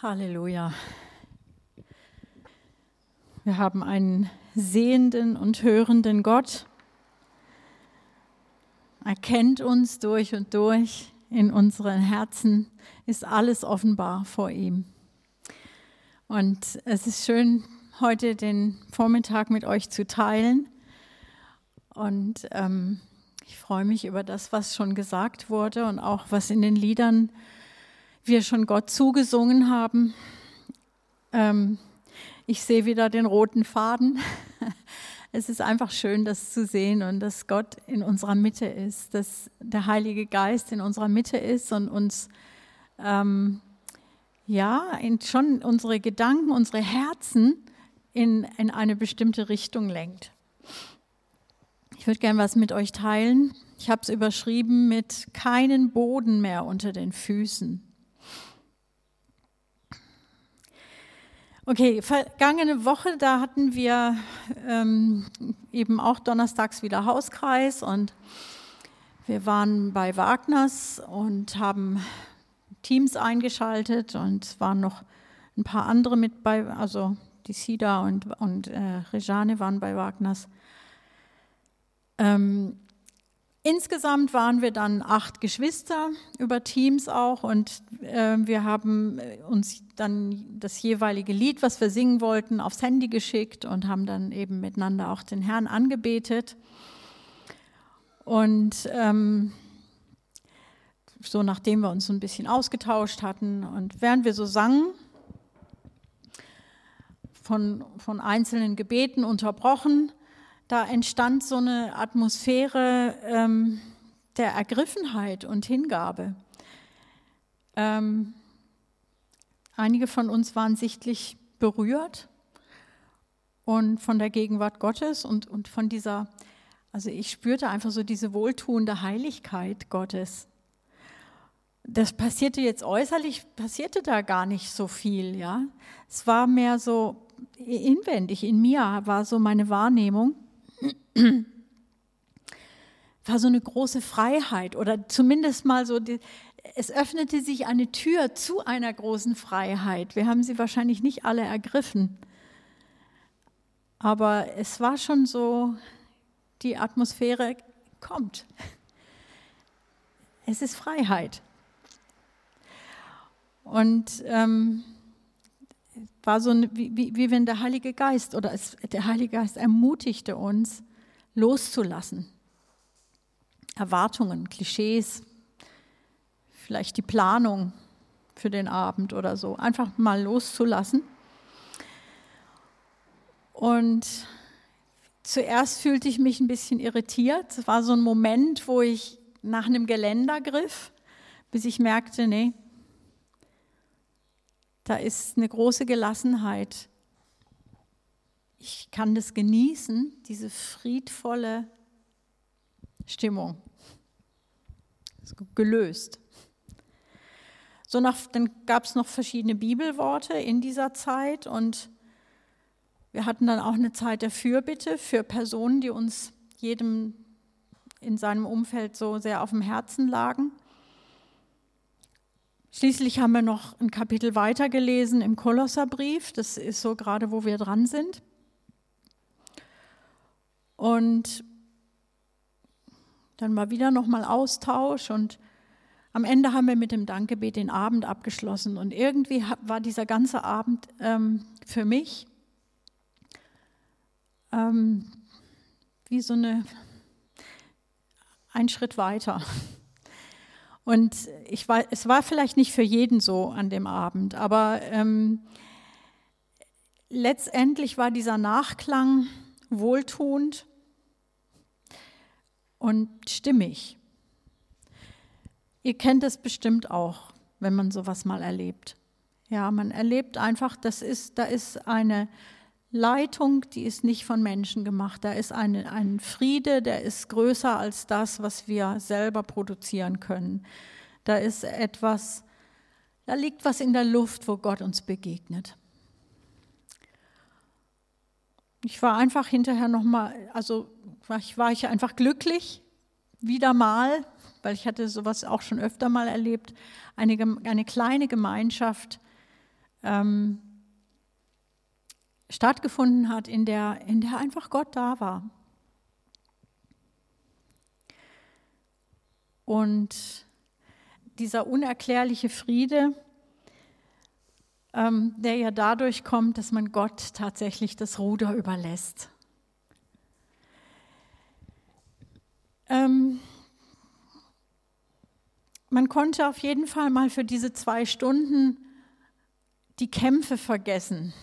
Halleluja. Wir haben einen sehenden und hörenden Gott. Er kennt uns durch und durch. In unseren Herzen ist alles offenbar vor ihm. Und es ist schön, heute den Vormittag mit euch zu teilen. Und ähm, ich freue mich über das, was schon gesagt wurde und auch was in den Liedern wir schon Gott zugesungen haben. Ähm, ich sehe wieder den roten Faden. Es ist einfach schön, das zu sehen und dass Gott in unserer Mitte ist, dass der Heilige Geist in unserer Mitte ist und uns ähm, ja schon unsere Gedanken, unsere Herzen in, in eine bestimmte Richtung lenkt. Ich würde gerne was mit euch teilen. Ich habe es überschrieben mit keinen Boden mehr unter den Füßen. Okay, vergangene Woche, da hatten wir ähm, eben auch donnerstags wieder Hauskreis und wir waren bei Wagners und haben Teams eingeschaltet und es waren noch ein paar andere mit bei, also die Sida und, und äh, Rejane waren bei Wagners. Ähm, Insgesamt waren wir dann acht Geschwister über Teams auch und äh, wir haben äh, uns dann das jeweilige Lied, was wir singen wollten, aufs Handy geschickt und haben dann eben miteinander auch den Herrn angebetet. Und ähm, so nachdem wir uns so ein bisschen ausgetauscht hatten und während wir so sangen, von, von einzelnen Gebeten unterbrochen, da entstand so eine Atmosphäre ähm, der Ergriffenheit und Hingabe. Ähm, einige von uns waren sichtlich berührt und von der Gegenwart Gottes und, und von dieser, also ich spürte einfach so diese wohltuende Heiligkeit Gottes. Das passierte jetzt äußerlich, passierte da gar nicht so viel, ja. Es war mehr so inwendig, in mir war so meine Wahrnehmung war so eine große Freiheit oder zumindest mal so, die, es öffnete sich eine Tür zu einer großen Freiheit. Wir haben sie wahrscheinlich nicht alle ergriffen, aber es war schon so, die Atmosphäre kommt. Es ist Freiheit. Und ähm, war so, wie, wie, wie wenn der Heilige Geist oder es, der Heilige Geist ermutigte uns, loszulassen. Erwartungen, Klischees, vielleicht die Planung für den Abend oder so. Einfach mal loszulassen. Und zuerst fühlte ich mich ein bisschen irritiert. Es war so ein Moment, wo ich nach einem Geländer griff, bis ich merkte, nee, da ist eine große Gelassenheit. Ich kann das genießen, diese friedvolle Stimmung. Gelöst. So nach, dann gab es noch verschiedene Bibelworte in dieser Zeit und wir hatten dann auch eine Zeit der Fürbitte für Personen, die uns jedem in seinem Umfeld so sehr auf dem Herzen lagen. Schließlich haben wir noch ein Kapitel weitergelesen im Kolosserbrief. Das ist so gerade, wo wir dran sind. Und dann mal wieder nochmal Austausch und am Ende haben wir mit dem Dankgebet den Abend abgeschlossen. Und irgendwie war dieser ganze Abend ähm, für mich ähm, wie so eine, ein Schritt weiter. Und ich war, es war vielleicht nicht für jeden so an dem Abend, aber ähm, letztendlich war dieser Nachklang wohltuend und stimmig. Ihr kennt es bestimmt auch, wenn man sowas mal erlebt. Ja, man erlebt einfach, das ist, da ist eine Leitung, die ist nicht von Menschen gemacht. Da ist eine, ein Friede, der ist größer als das, was wir selber produzieren können. Da ist etwas, da liegt was in der Luft, wo Gott uns begegnet. Ich war einfach hinterher nochmal, also war ich, war ich einfach glücklich, wieder mal, weil ich hatte sowas auch schon öfter mal erlebt, eine, eine kleine Gemeinschaft ähm, stattgefunden hat, in der, in der einfach Gott da war. Und dieser unerklärliche Friede, ähm, der ja dadurch kommt, dass man Gott tatsächlich das Ruder überlässt. Ähm, man konnte auf jeden Fall mal für diese zwei Stunden die Kämpfe vergessen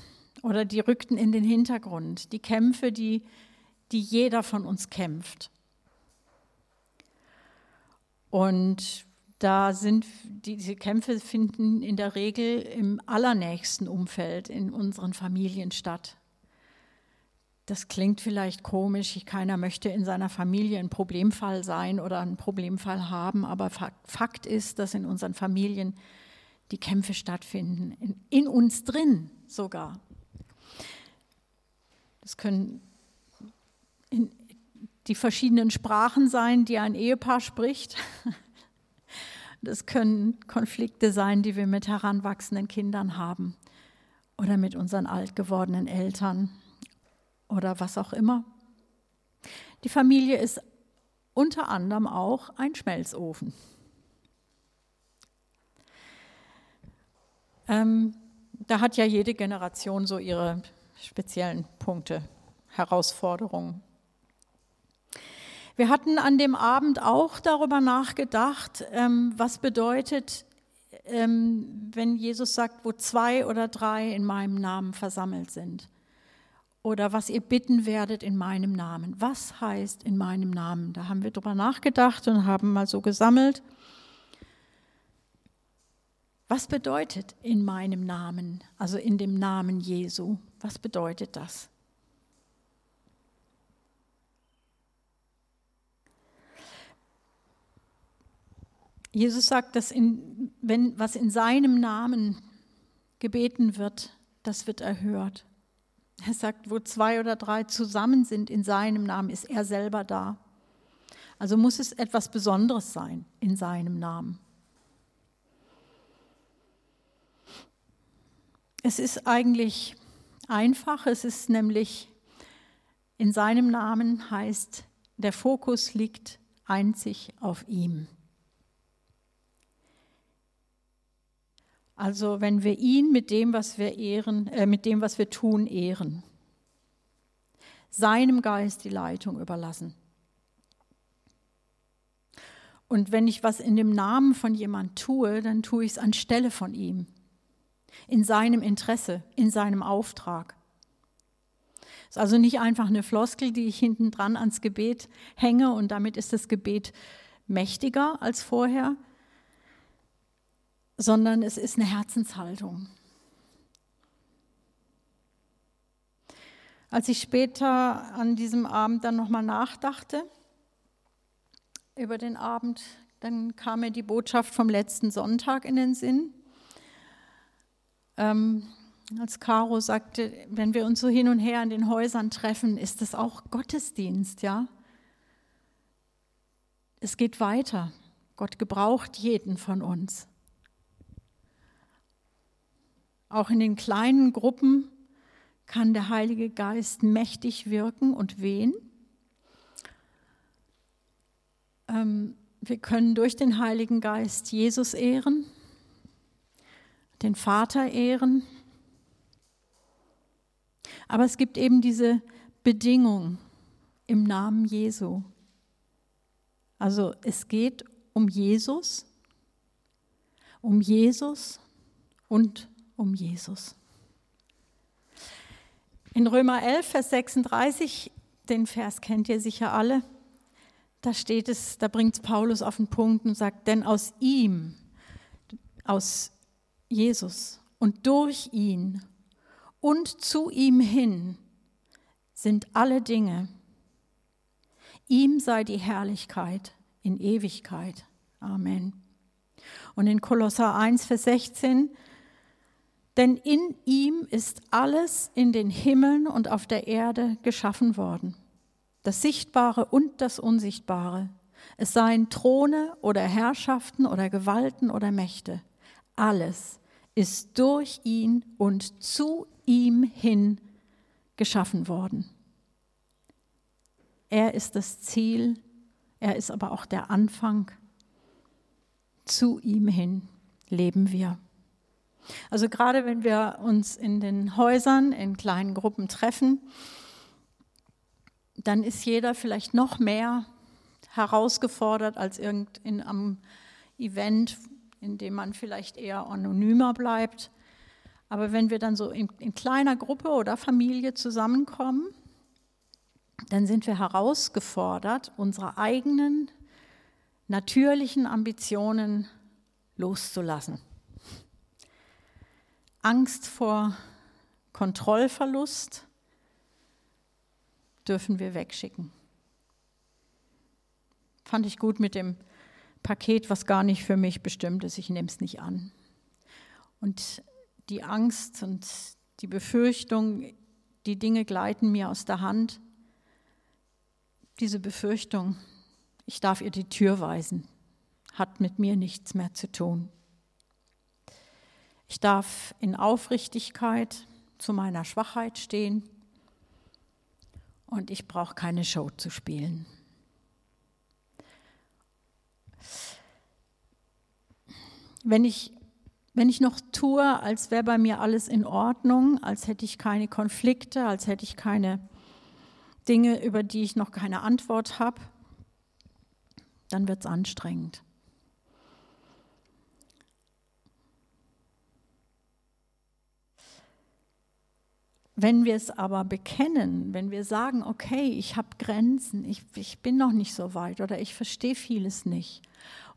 oder die rückten in den Hintergrund. Die Kämpfe, die, die jeder von uns kämpft. Und da sind diese Kämpfe finden in der Regel im allernächsten Umfeld in unseren Familien statt. Das klingt vielleicht komisch, keiner möchte in seiner Familie ein Problemfall sein oder einen Problemfall haben, aber Fakt ist, dass in unseren Familien die Kämpfe stattfinden, in, in uns drin sogar. Das können die verschiedenen Sprachen sein, die ein Ehepaar spricht. Das können Konflikte sein, die wir mit heranwachsenden Kindern haben oder mit unseren alt gewordenen Eltern oder was auch immer. Die Familie ist unter anderem auch ein Schmelzofen. Ähm, da hat ja jede Generation so ihre speziellen Punkte, Herausforderungen. Wir hatten an dem Abend auch darüber nachgedacht, ähm, was bedeutet, ähm, wenn Jesus sagt, wo zwei oder drei in meinem Namen versammelt sind oder was ihr bitten werdet in meinem Namen. Was heißt in meinem Namen? Da haben wir drüber nachgedacht und haben mal so gesammelt. Was bedeutet in meinem Namen, also in dem Namen Jesu? Was bedeutet das? Jesus sagt, dass in, wenn was in seinem Namen gebeten wird, das wird erhört. Er sagt, wo zwei oder drei zusammen sind in seinem Namen, ist er selber da. Also muss es etwas Besonderes sein in seinem Namen. Es ist eigentlich einfach, es ist nämlich in seinem Namen heißt, der Fokus liegt einzig auf ihm. Also wenn wir ihn mit dem, was wir ehren, äh, mit dem, was wir tun, ehren, seinem Geist die Leitung überlassen. Und wenn ich was in dem Namen von jemand tue, dann tue ich es anstelle von ihm, in seinem Interesse, in seinem Auftrag. Es ist also nicht einfach eine Floskel, die ich hinten dran ans Gebet hänge und damit ist das Gebet mächtiger als vorher, sondern es ist eine Herzenshaltung. Als ich später an diesem Abend dann nochmal nachdachte über den Abend, dann kam mir die Botschaft vom letzten Sonntag in den Sinn. Ähm, als Caro sagte, wenn wir uns so hin und her in den Häusern treffen, ist das auch Gottesdienst, ja? Es geht weiter. Gott gebraucht jeden von uns. Auch in den kleinen Gruppen kann der Heilige Geist mächtig wirken und wehen. Ähm, wir können durch den Heiligen Geist Jesus ehren, den Vater ehren. Aber es gibt eben diese Bedingung im Namen Jesu. Also es geht um Jesus, um Jesus und um Jesus. In Römer 11, Vers 36, den Vers kennt ihr sicher alle, da steht es, da bringt Paulus auf den Punkt und sagt, denn aus ihm, aus Jesus und durch ihn und zu ihm hin sind alle Dinge. Ihm sei die Herrlichkeit in Ewigkeit. Amen. Und in Kolosser 1, Vers 16, denn in ihm ist alles in den Himmeln und auf der Erde geschaffen worden, das Sichtbare und das Unsichtbare. Es seien Throne oder Herrschaften oder Gewalten oder Mächte. Alles ist durch ihn und zu ihm hin geschaffen worden. Er ist das Ziel, er ist aber auch der Anfang. Zu ihm hin leben wir. Also gerade wenn wir uns in den Häusern in kleinen Gruppen treffen, dann ist jeder vielleicht noch mehr herausgefordert als irgendein am Event, in dem man vielleicht eher anonymer bleibt. Aber wenn wir dann so in, in kleiner Gruppe oder Familie zusammenkommen, dann sind wir herausgefordert, unsere eigenen natürlichen Ambitionen loszulassen. Angst vor Kontrollverlust dürfen wir wegschicken. Fand ich gut mit dem Paket, was gar nicht für mich bestimmt ist. Ich nehme es nicht an. Und die Angst und die Befürchtung, die Dinge gleiten mir aus der Hand, diese Befürchtung, ich darf ihr die Tür weisen, hat mit mir nichts mehr zu tun. Ich darf in Aufrichtigkeit zu meiner Schwachheit stehen und ich brauche keine Show zu spielen. Wenn ich, wenn ich noch tue, als wäre bei mir alles in Ordnung, als hätte ich keine Konflikte, als hätte ich keine Dinge, über die ich noch keine Antwort habe, dann wird es anstrengend. Wenn wir es aber bekennen, wenn wir sagen, okay, ich habe Grenzen, ich, ich bin noch nicht so weit oder ich verstehe vieles nicht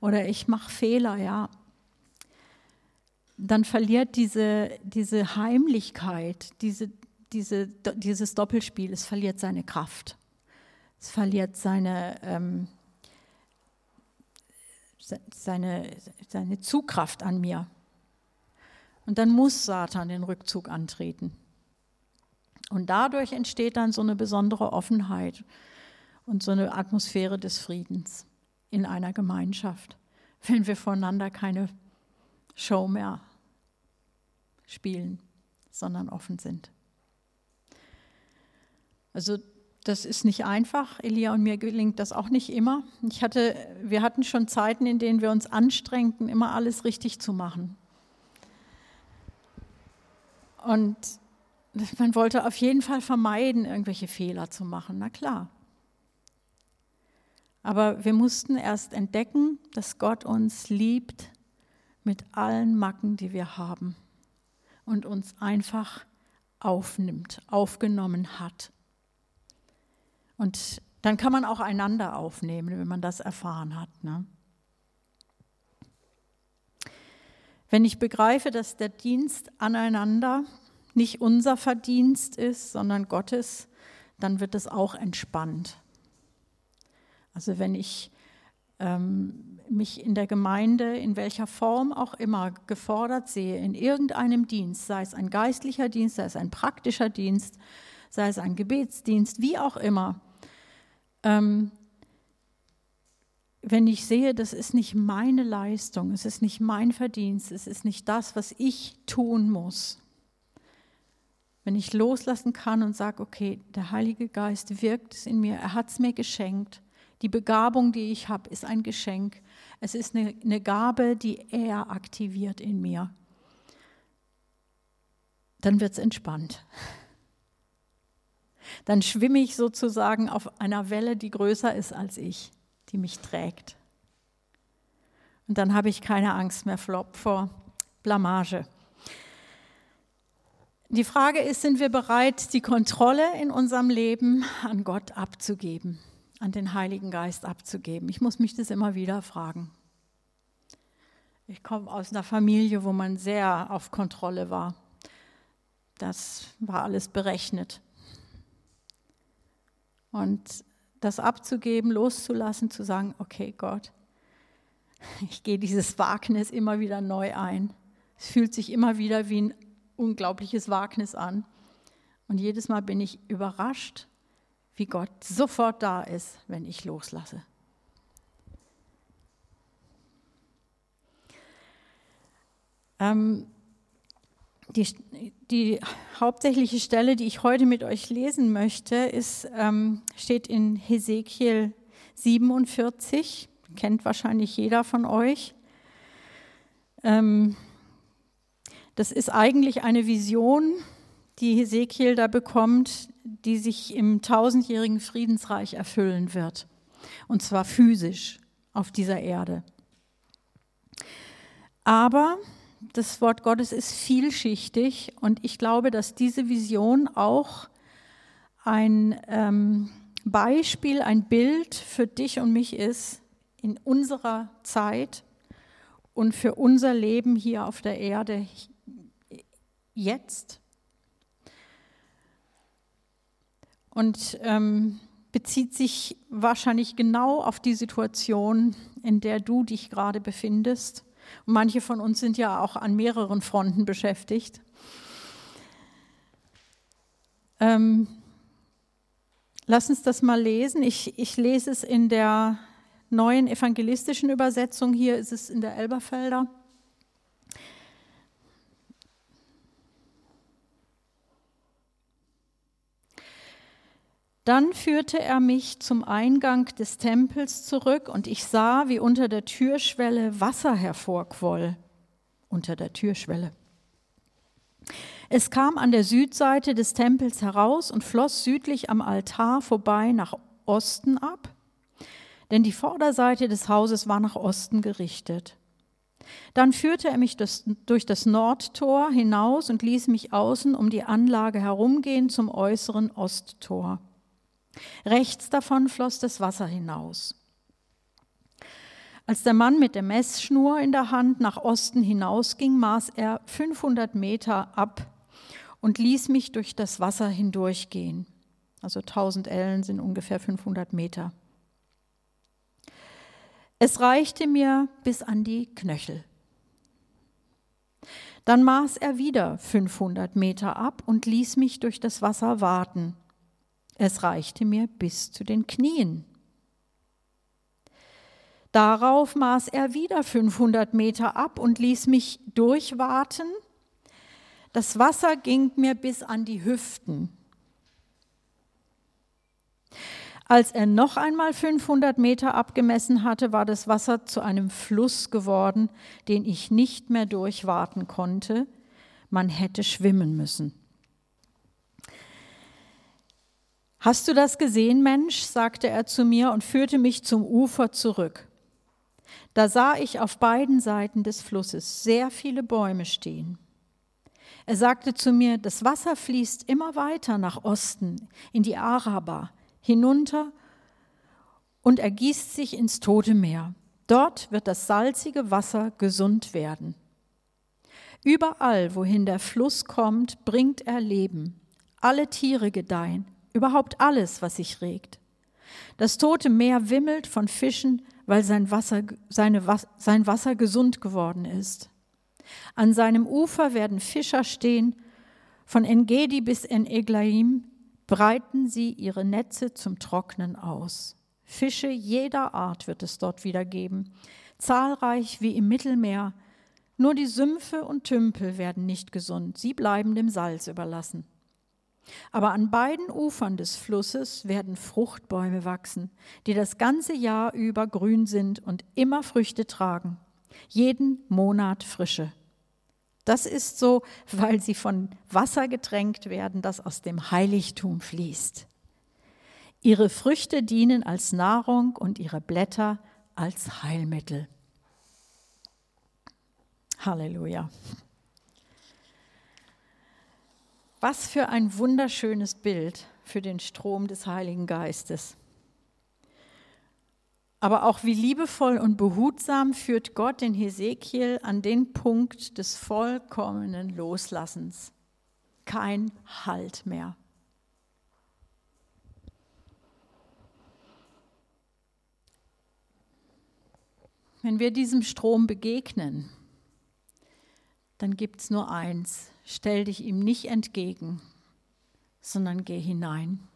oder ich mache Fehler, ja, dann verliert diese, diese Heimlichkeit, diese, diese, dieses Doppelspiel, es verliert seine Kraft. Es verliert seine, ähm, seine, seine Zugkraft an mir. Und dann muss Satan den Rückzug antreten. Und dadurch entsteht dann so eine besondere Offenheit und so eine Atmosphäre des Friedens in einer Gemeinschaft, wenn wir voneinander keine Show mehr spielen, sondern offen sind. Also das ist nicht einfach. Elia und mir gelingt das auch nicht immer. Ich hatte, wir hatten schon Zeiten, in denen wir uns anstrengten, immer alles richtig zu machen. Und man wollte auf jeden Fall vermeiden, irgendwelche Fehler zu machen, na klar. Aber wir mussten erst entdecken, dass Gott uns liebt mit allen Macken, die wir haben und uns einfach aufnimmt, aufgenommen hat. Und dann kann man auch einander aufnehmen, wenn man das erfahren hat. Ne? Wenn ich begreife, dass der Dienst aneinander nicht unser Verdienst ist, sondern Gottes, dann wird es auch entspannt. Also wenn ich mich in der Gemeinde, in welcher Form auch immer, gefordert sehe, in irgendeinem Dienst, sei es ein geistlicher Dienst, sei es ein praktischer Dienst, sei es ein Gebetsdienst, wie auch immer, ähm, wenn ich sehe, das ist nicht meine Leistung, es ist nicht mein Verdienst, es ist nicht das, was ich tun muss, wenn ich loslassen kann und sage, okay, der Heilige Geist wirkt es in mir, er hat es mir geschenkt. Die Begabung, die ich habe, ist ein Geschenk. Es ist eine, eine Gabe, die er aktiviert in mir. Dann wird es entspannt. Dann schwimme ich sozusagen auf einer Welle, die größer ist als ich, die mich trägt. Und dann habe ich keine Angst mehr vor Blamage. Die Frage ist, sind wir bereit, die Kontrolle in unserem Leben an Gott abzugeben, an den Heiligen Geist abzugeben? Ich muss mich das immer wieder fragen. Ich komme aus einer Familie, wo man sehr auf Kontrolle war. Das war alles berechnet. Und das abzugeben, loszulassen, zu sagen, okay Gott, ich gehe dieses Wagnis immer wieder neu ein. Es fühlt sich immer wieder wie ein unglaubliches Wagnis an. Und jedes Mal bin ich überrascht, wie Gott sofort da ist, wenn ich loslasse. Ähm, die, die hauptsächliche Stelle, die ich heute mit euch lesen möchte, ist, ähm, steht in Hesekiel 47, kennt wahrscheinlich jeder von euch. Ähm, das ist eigentlich eine Vision, die Hesekiel da bekommt, die sich im tausendjährigen Friedensreich erfüllen wird. Und zwar physisch auf dieser Erde. Aber das Wort Gottes ist vielschichtig und ich glaube, dass diese Vision auch ein ähm, Beispiel, ein Bild für dich und mich ist in unserer Zeit und für unser Leben hier auf der Erde jetzt. Und ähm, bezieht sich wahrscheinlich genau auf die Situation, in der du dich gerade befindest und manche von uns sind ja auch an mehreren Fronten beschäftigt. Ähm, lass uns das mal lesen. Ich, ich lese es in der neuen evangelistischen Übersetzung. Hier ist es in der Elberfelder. Dann führte er mich zum Eingang des Tempels zurück und ich sah, wie unter der Türschwelle Wasser hervorquoll. Unter der Türschwelle. Es kam an der Südseite des Tempels heraus und floss südlich am Altar vorbei nach Osten ab, denn die Vorderseite des Hauses war nach Osten gerichtet. Dann führte er mich durch das Nordtor hinaus und ließ mich außen um die Anlage herumgehen zum äußeren Osttor. Rechts davon floss das Wasser hinaus. Als der Mann mit der Messschnur in der Hand nach Osten hinausging, maß er 500 Meter ab und ließ mich durch das Wasser hindurchgehen. Also 1000 Ellen sind ungefähr 500 Meter. Es reichte mir bis an die Knöchel. Dann maß er wieder 500 Meter ab und ließ mich durch das Wasser warten. Es reichte mir bis zu den Knien. Darauf maß er wieder 500 Meter ab und ließ mich durchwarten. Das Wasser ging mir bis an die Hüften. Als er noch einmal 500 Meter abgemessen hatte, war das Wasser zu einem Fluss geworden, den ich nicht mehr durchwarten konnte. Man hätte schwimmen müssen. Hast du das gesehen, Mensch? sagte er zu mir und führte mich zum Ufer zurück. Da sah ich auf beiden Seiten des Flusses sehr viele Bäume stehen. Er sagte zu mir, das Wasser fließt immer weiter nach Osten, in die Araba, hinunter und ergießt sich ins Tote Meer. Dort wird das salzige Wasser gesund werden. Überall, wohin der Fluss kommt, bringt er Leben. Alle Tiere gedeihen überhaupt alles, was sich regt. Das tote Meer wimmelt von Fischen, weil sein Wasser, seine, sein Wasser gesund geworden ist. An seinem Ufer werden Fischer stehen, von Engedi bis en Eglaim breiten sie ihre Netze zum Trocknen aus. Fische jeder Art wird es dort wieder geben, zahlreich wie im Mittelmeer. Nur die Sümpfe und Tümpel werden nicht gesund, sie bleiben dem Salz überlassen. Aber an beiden Ufern des Flusses werden Fruchtbäume wachsen, die das ganze Jahr über grün sind und immer Früchte tragen, jeden Monat frische. Das ist so, weil sie von Wasser getränkt werden, das aus dem Heiligtum fließt. Ihre Früchte dienen als Nahrung und ihre Blätter als Heilmittel. Halleluja. Was für ein wunderschönes Bild für den Strom des Heiligen Geistes. Aber auch wie liebevoll und behutsam führt Gott den Hesekiel an den Punkt des vollkommenen Loslassens. Kein Halt mehr. Wenn wir diesem Strom begegnen, dann gibt es nur eins, stell dich ihm nicht entgegen, sondern geh hinein.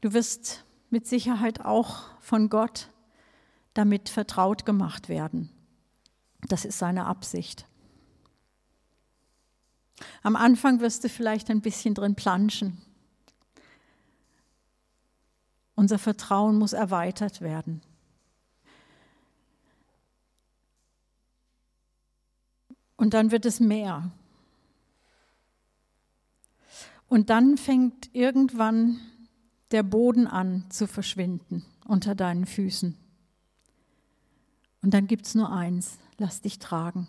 Du wirst mit Sicherheit auch von Gott damit vertraut gemacht werden. Das ist seine Absicht. Am Anfang wirst du vielleicht ein bisschen drin planschen. Unser Vertrauen muss erweitert werden. Und dann wird es mehr. Und dann fängt irgendwann der Boden an zu verschwinden unter deinen Füßen. Und dann gibt es nur eins, lass dich tragen.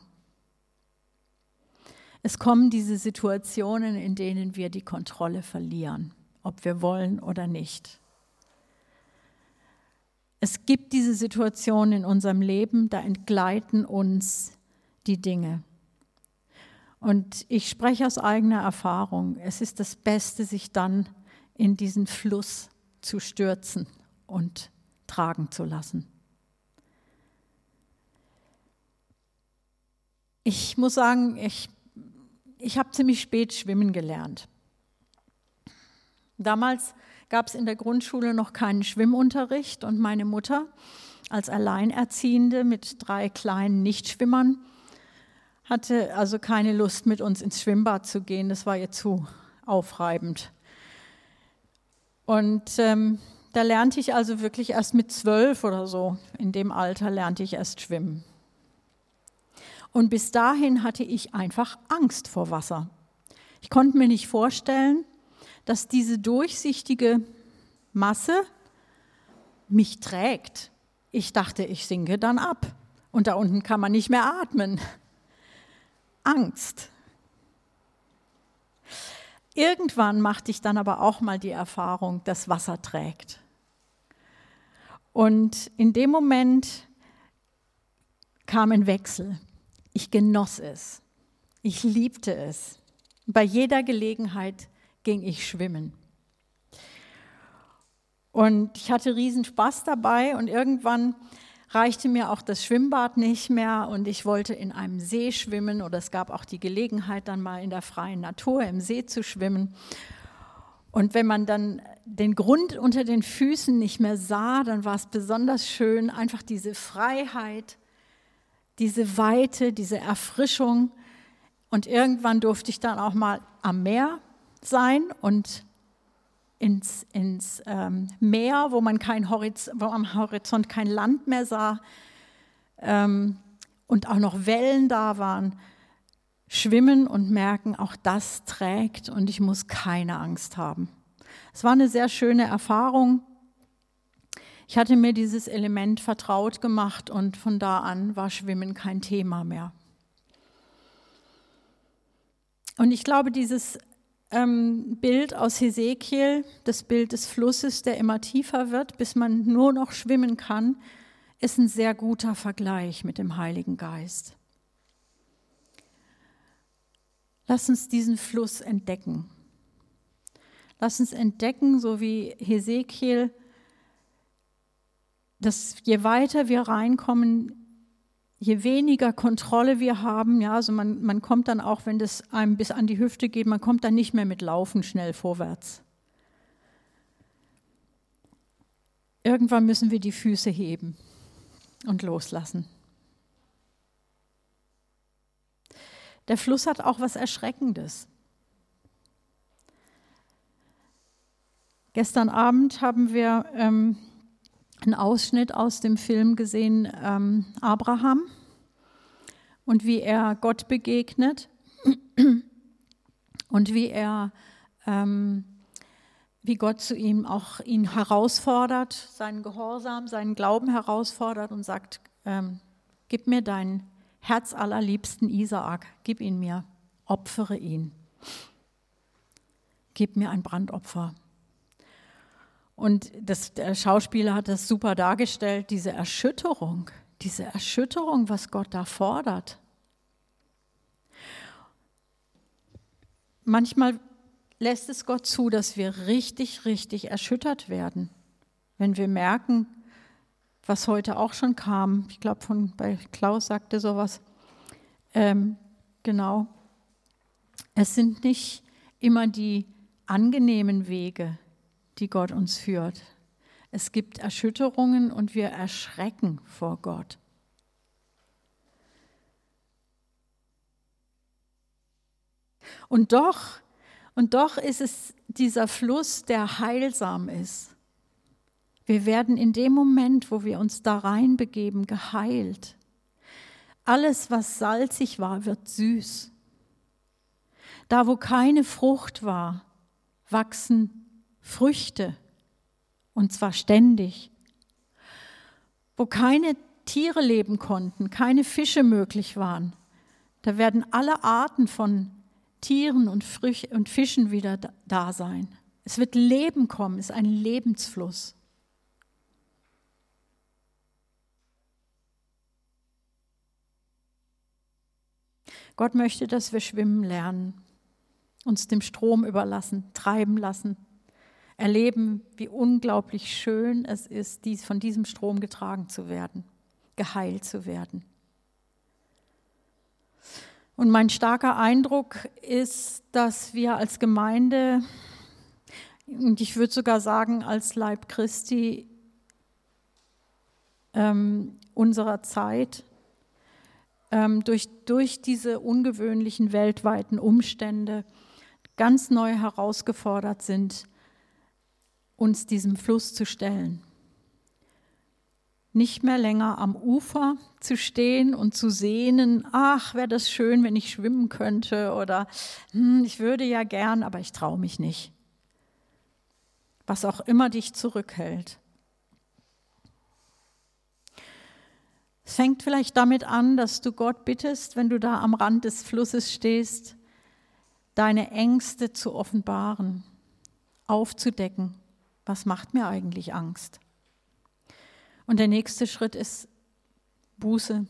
Es kommen diese Situationen, in denen wir die Kontrolle verlieren, ob wir wollen oder nicht. Es gibt diese Situationen in unserem Leben, da entgleiten uns die Dinge. Und ich spreche aus eigener Erfahrung. Es ist das Beste, sich dann in diesen Fluss zu stürzen und tragen zu lassen. Ich muss sagen, ich, ich habe ziemlich spät schwimmen gelernt. Damals gab es in der Grundschule noch keinen Schwimmunterricht und meine Mutter als Alleinerziehende mit drei kleinen Nichtschwimmern hatte also keine Lust, mit uns ins Schwimmbad zu gehen. Das war ihr zu aufreibend. Und ähm, da lernte ich also wirklich erst mit zwölf oder so, in dem Alter lernte ich erst schwimmen. Und bis dahin hatte ich einfach Angst vor Wasser. Ich konnte mir nicht vorstellen, dass diese durchsichtige Masse mich trägt. Ich dachte, ich sinke dann ab und da unten kann man nicht mehr atmen. Angst. Irgendwann machte ich dann aber auch mal die Erfahrung, dass Wasser trägt. Und in dem Moment kam ein Wechsel. Ich genoss es. Ich liebte es. Bei jeder Gelegenheit ging ich schwimmen. Und ich hatte riesen Spaß dabei und irgendwann reichte mir auch das Schwimmbad nicht mehr und ich wollte in einem See schwimmen oder es gab auch die Gelegenheit, dann mal in der freien Natur im See zu schwimmen. Und wenn man dann den Grund unter den Füßen nicht mehr sah, dann war es besonders schön, einfach diese Freiheit, diese Weite, diese Erfrischung. Und irgendwann durfte ich dann auch mal am Meer sein und ins, ins ähm, Meer, wo man kein Horiz wo am Horizont kein Land mehr sah ähm, und auch noch Wellen da waren, schwimmen und merken, auch das trägt und ich muss keine Angst haben. Es war eine sehr schöne Erfahrung. Ich hatte mir dieses Element vertraut gemacht und von da an war Schwimmen kein Thema mehr. Und ich glaube, dieses ähm, Bild aus Hesekiel, das Bild des Flusses, der immer tiefer wird, bis man nur noch schwimmen kann, ist ein sehr guter Vergleich mit dem Heiligen Geist. Lass uns diesen Fluss entdecken. Lass uns entdecken, so wie Hesekiel, dass je weiter wir reinkommen, je weniger Kontrolle wir haben, ja, also man, man kommt dann auch, wenn das einem bis an die Hüfte geht, man kommt dann nicht mehr mit Laufen schnell vorwärts. Irgendwann müssen wir die Füße heben und loslassen. Der Fluss hat auch was Erschreckendes. Gestern Abend haben wir ähm, einen Ausschnitt aus dem Film gesehen, ähm, Abraham und wie er Gott begegnet und wie er, ähm, wie Gott zu ihm auch ihn herausfordert, seinen Gehorsam, seinen Glauben herausfordert und sagt, ähm, gib mir deinen herzallerliebsten Isaak, gib ihn mir, opfere ihn, gib mir ein Brandopfer. Und das, der Schauspieler hat das super dargestellt, diese Erschütterung, diese Erschütterung, was Gott da fordert. Manchmal lässt es Gott zu, dass wir richtig, richtig erschüttert werden, wenn wir merken, was heute auch schon kam. Ich glaube, von bei Klaus sagte sowas. Ähm, genau. Es sind nicht immer die angenehmen Wege, die Gott uns führt. Es gibt Erschütterungen und wir erschrecken vor Gott. Und doch, und doch ist es dieser Fluss, der heilsam ist. Wir werden in dem Moment, wo wir uns da reinbegeben, geheilt. Alles, was salzig war, wird süß. Da, wo keine Frucht war, wachsen Früchte, und zwar ständig. Wo keine Tiere leben konnten, keine Fische möglich waren, da werden alle Arten von Tieren und, Früch und Fischen wieder da sein. Es wird Leben kommen, es ist ein Lebensfluss. Gott möchte, dass wir schwimmen lernen, uns dem Strom überlassen, treiben lassen, erleben, wie unglaublich schön es ist, dies, von diesem Strom getragen zu werden, geheilt zu werden. Und mein starker Eindruck ist, dass wir als Gemeinde, und ich würde sogar sagen als Leib Christi ähm, unserer Zeit, ähm, durch, durch diese ungewöhnlichen weltweiten Umstände ganz neu herausgefordert sind, uns diesem Fluss zu stellen nicht mehr länger am Ufer zu stehen und zu sehnen, ach, wäre das schön, wenn ich schwimmen könnte oder hm, ich würde ja gern, aber ich traue mich nicht. Was auch immer dich zurückhält. Es fängt vielleicht damit an, dass du Gott bittest, wenn du da am Rand des Flusses stehst, deine Ängste zu offenbaren, aufzudecken. Was macht mir eigentlich Angst? Und der nächste Schritt ist Buße,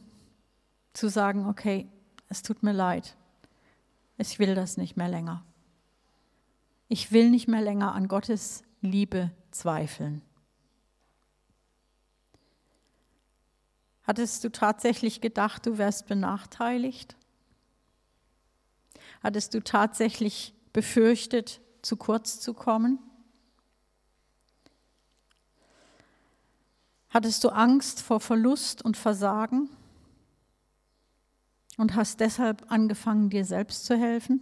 zu sagen, okay, es tut mir leid, ich will das nicht mehr länger. Ich will nicht mehr länger an Gottes Liebe zweifeln. Hattest du tatsächlich gedacht, du wärst benachteiligt? Hattest du tatsächlich befürchtet, zu kurz zu kommen? Hattest du Angst vor Verlust und Versagen und hast deshalb angefangen, dir selbst zu helfen?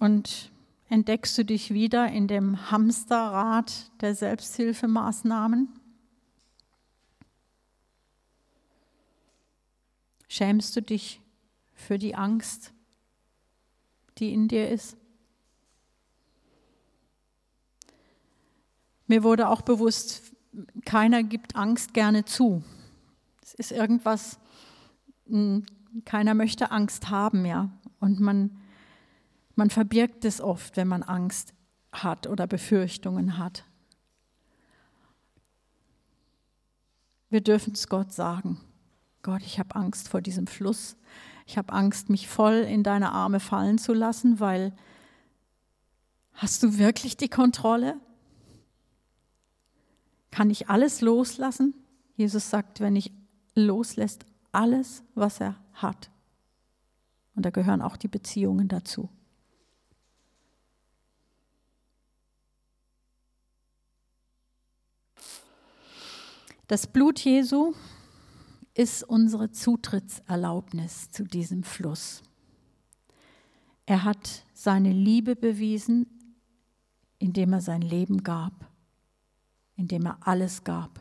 Und entdeckst du dich wieder in dem Hamsterrad der Selbsthilfemaßnahmen? Schämst du dich für die Angst, die in dir ist? Mir wurde auch bewusst, keiner gibt Angst gerne zu. Es ist irgendwas, hm, keiner möchte Angst haben, ja. Und man, man verbirgt es oft, wenn man Angst hat oder Befürchtungen hat. Wir dürfen es Gott sagen. Gott, ich habe Angst vor diesem Fluss. Ich habe Angst, mich voll in deine Arme fallen zu lassen, weil hast du wirklich die Kontrolle? Kann ich alles loslassen? Jesus sagt, wenn ich loslässt, alles, was er hat. Und da gehören auch die Beziehungen dazu. Das Blut Jesu ist unsere Zutrittserlaubnis zu diesem Fluss. Er hat seine Liebe bewiesen, indem er sein Leben gab indem er alles gab,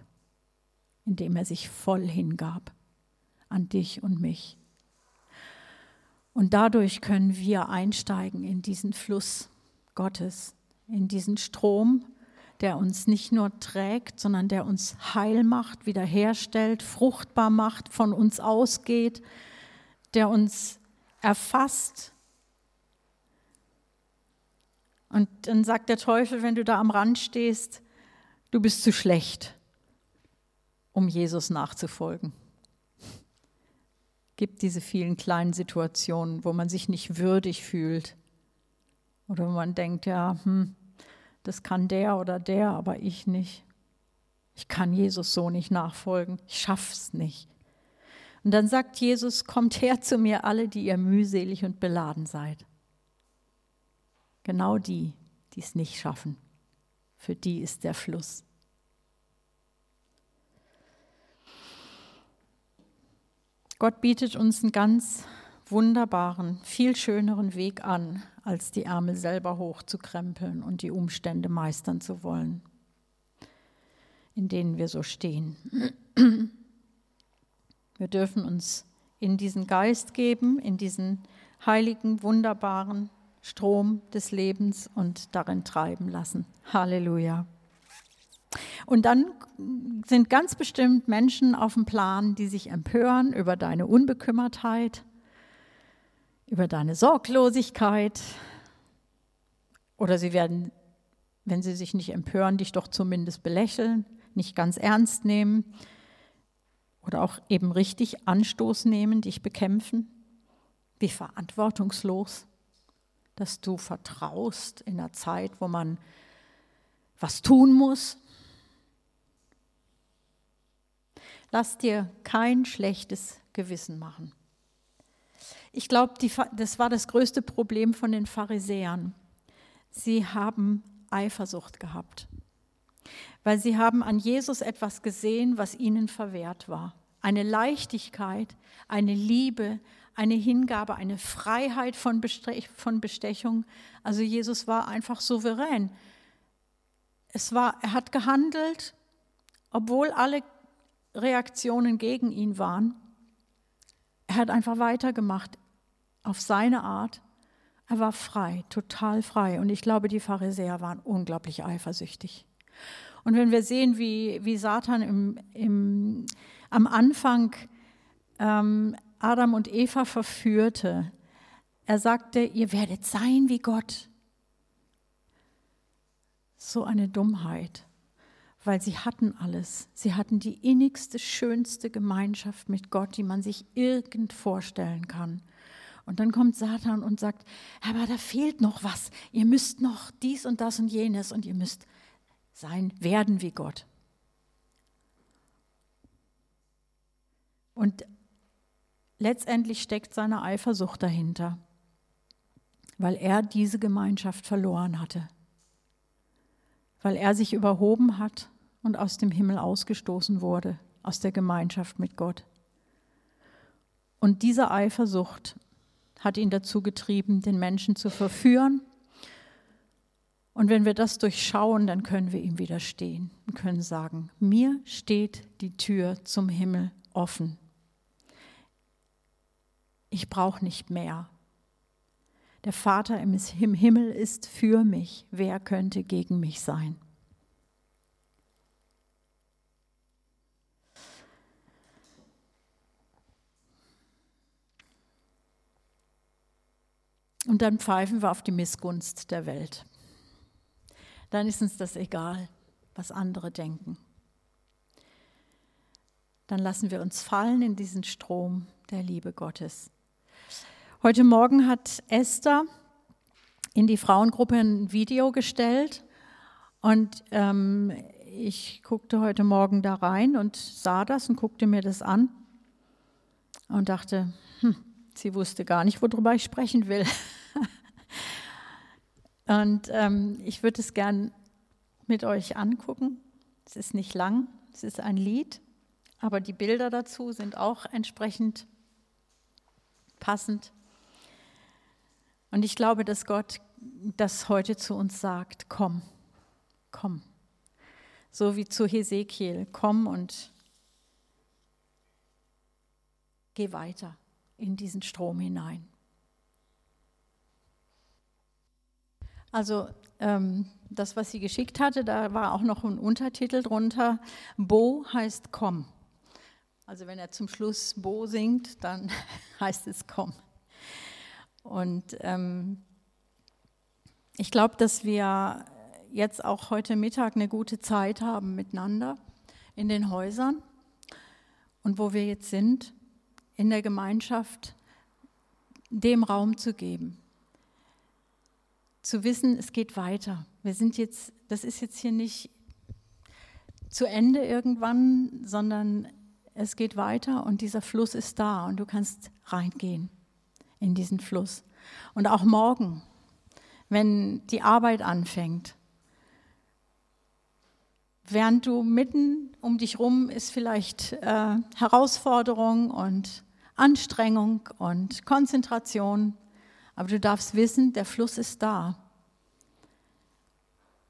indem er sich voll hingab an dich und mich. Und dadurch können wir einsteigen in diesen Fluss Gottes, in diesen Strom, der uns nicht nur trägt, sondern der uns heil macht, wiederherstellt, fruchtbar macht, von uns ausgeht, der uns erfasst. Und dann sagt der Teufel, wenn du da am Rand stehst, du bist zu schlecht, um Jesus nachzufolgen. Gibt diese vielen kleinen Situationen, wo man sich nicht würdig fühlt oder wo man denkt, ja, hm, das kann der oder der, aber ich nicht. Ich kann Jesus so nicht nachfolgen. Ich schaff's nicht. Und dann sagt Jesus, kommt her zu mir alle, die ihr mühselig und beladen seid. Genau die, die es nicht schaffen für die ist der Fluss. Gott bietet uns ein ganz wunderbaren, viel schöneren Weg an, als die Ärmel selber hochzukrempeln und die Umstände meistern zu wollen, in denen wir so stehen. Wir dürfen uns in diesen Geist geben, in diesen heiligen, wunderbaren Strom des Lebens und darin treiben lassen. Halleluja. Und dann sind ganz bestimmt Menschen auf dem Plan, die sich empören über deine Unbekümmertheit, über deine Sorglosigkeit. Oder sie werden, wenn sie sich nicht empören, dich doch zumindest belächeln, nicht ganz ernst nehmen oder auch eben richtig Anstoß nehmen, dich bekämpfen. Wie verantwortungslos, dass du vertraust in einer Zeit, wo man was tun muss. Lass dir kein schlechtes Gewissen machen. Ich glaube, das war das größte Problem von den Pharisäern. Sie haben Eifersucht gehabt, weil sie haben an Jesus etwas gesehen, was ihnen verwehrt war. Eine Leichtigkeit, eine Liebe, eine Hingabe, eine Freiheit von Bestechung. Also Jesus war einfach souverän. Es war, er hat gehandelt, obwohl alle Reaktionen gegen ihn waren. Er hat einfach weitergemacht auf seine Art. Er war frei, total frei. Und ich glaube, die Pharisäer waren unglaublich eifersüchtig. Und wenn wir sehen, wie, wie Satan im, im, am Anfang ähm, Adam und Eva verführte, er sagte, ihr werdet sein wie Gott. So eine Dummheit weil sie hatten alles. Sie hatten die innigste, schönste Gemeinschaft mit Gott, die man sich irgend vorstellen kann. Und dann kommt Satan und sagt, aber da fehlt noch was. Ihr müsst noch dies und das und jenes und ihr müsst sein, werden wie Gott. Und letztendlich steckt seine Eifersucht dahinter, weil er diese Gemeinschaft verloren hatte, weil er sich überhoben hat und aus dem Himmel ausgestoßen wurde, aus der Gemeinschaft mit Gott. Und diese Eifersucht hat ihn dazu getrieben, den Menschen zu verführen. Und wenn wir das durchschauen, dann können wir ihm widerstehen und können sagen, mir steht die Tür zum Himmel offen. Ich brauche nicht mehr. Der Vater im Himmel ist für mich. Wer könnte gegen mich sein? Und dann pfeifen wir auf die Missgunst der Welt. Dann ist uns das egal, was andere denken. Dann lassen wir uns fallen in diesen Strom der Liebe Gottes. Heute Morgen hat Esther in die Frauengruppe ein Video gestellt und ähm, ich guckte heute Morgen da rein und sah das und guckte mir das an und dachte, hm, sie wusste gar nicht, worüber ich sprechen will. Und ähm, ich würde es gern mit euch angucken. Es ist nicht lang, es ist ein Lied, aber die Bilder dazu sind auch entsprechend passend. Und ich glaube, dass Gott das heute zu uns sagt, komm, komm. So wie zu Hesekiel, komm und geh weiter in diesen Strom hinein. Also ähm, das, was sie geschickt hatte, da war auch noch ein Untertitel drunter. Bo heißt komm. Also wenn er zum Schluss Bo singt, dann heißt es komm. Und ähm, ich glaube, dass wir jetzt auch heute Mittag eine gute Zeit haben miteinander in den Häusern und wo wir jetzt sind, in der Gemeinschaft, dem Raum zu geben zu wissen, es geht weiter. Wir sind jetzt, das ist jetzt hier nicht zu Ende irgendwann, sondern es geht weiter und dieser Fluss ist da und du kannst reingehen in diesen Fluss. Und auch morgen, wenn die Arbeit anfängt, während du mitten um dich rum ist vielleicht äh, Herausforderung und Anstrengung und Konzentration. Aber du darfst wissen, der Fluss ist da.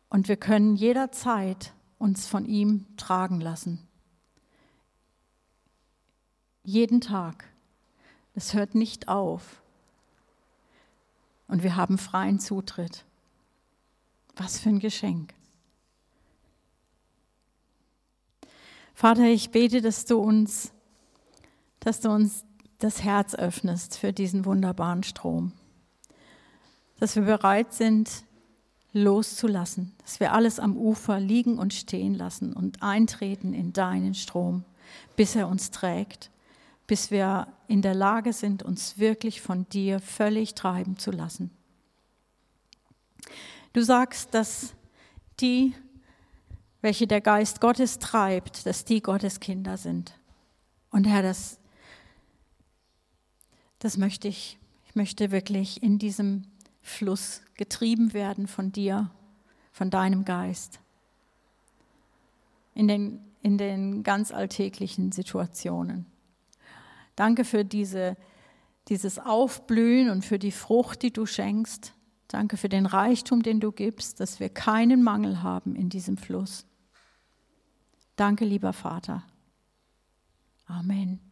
Und wir können jederzeit uns von ihm tragen lassen. Jeden Tag. Es hört nicht auf. Und wir haben freien Zutritt. Was für ein Geschenk. Vater, ich bete, dass du uns, dass du uns das Herz öffnest für diesen wunderbaren Strom. Dass wir bereit sind, loszulassen, dass wir alles am Ufer liegen und stehen lassen und eintreten in deinen Strom, bis er uns trägt, bis wir in der Lage sind, uns wirklich von dir völlig treiben zu lassen. Du sagst, dass die, welche der Geist Gottes treibt, dass die Gottes Kinder sind. Und Herr, das, das möchte ich. Ich möchte wirklich in diesem Fluss getrieben werden von dir, von deinem Geist. In den, in den ganz alltäglichen Situationen. Danke für diese, dieses Aufblühen und für die Frucht, die du schenkst. Danke für den Reichtum, den du gibst, dass wir keinen Mangel haben in diesem Fluss. Danke, lieber Vater. Amen.